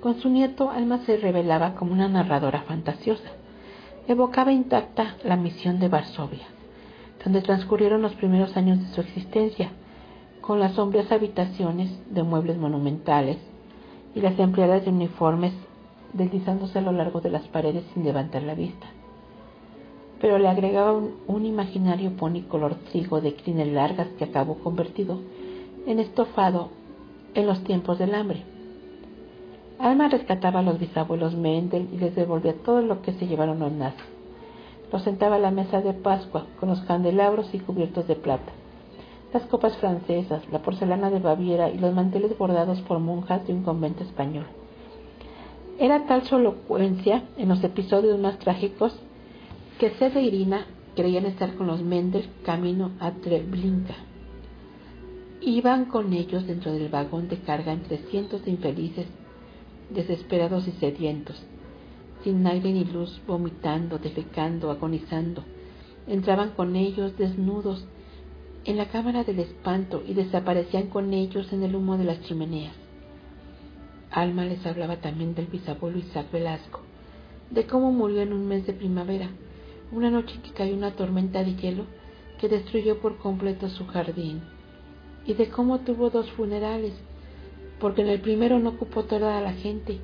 Con su nieto, Alma se revelaba como una narradora fantasiosa. Evocaba intacta la misión de Varsovia, donde transcurrieron los primeros años de su existencia, con las sombrías habitaciones de muebles monumentales y las empleadas de uniformes deslizándose a lo largo de las paredes sin levantar la vista. Pero le agregaba un, imaginario pony color trigo de crines largas que acabó convertido en estofado en los tiempos del hambre. Alma rescataba a los bisabuelos Mendel y les devolvía todo lo que se llevaron los nazis. Los sentaba a la mesa de Pascua con los candelabros y cubiertos de plata, las copas francesas, la porcelana de Baviera y los manteles bordados por monjas de un convento español. Era tal su elocuencia en los episodios más trágicos que Sede e Irina creían estar con los Mendel camino a Treblinka. Iban con ellos dentro del vagón de carga entre cientos de infelices desesperados y sedientos, sin aire ni luz, vomitando, defecando, agonizando. Entraban con ellos desnudos en la cámara del espanto y desaparecían con ellos en el humo de las chimeneas. Alma les hablaba también del bisabuelo Isaac Velasco, de cómo murió en un mes de primavera, una noche que cayó una tormenta de hielo que destruyó por completo su jardín, y de cómo tuvo dos funerales, porque en el primero no ocupó toda la gente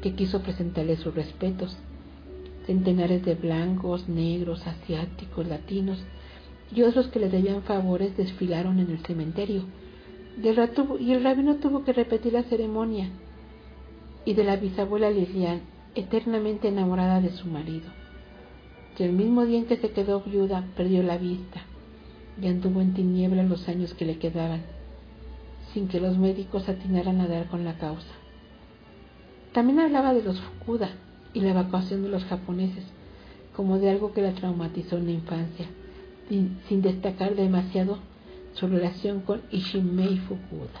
que quiso presentarle sus respetos. Centenares de blancos, negros, asiáticos, latinos y otros que le debían favores desfilaron en el cementerio. y el rabino tuvo que repetir la ceremonia. Y de la bisabuela Lilian, eternamente enamorada de su marido, que el mismo día en que se quedó viuda perdió la vista y anduvo en tinieblas los años que le quedaban sin que los médicos atinaran a dar con la causa. También hablaba de los Fukuda y la evacuación de los japoneses, como de algo que la traumatizó en la infancia, sin, destacar demasiado su relación con Ishimei Fukuda.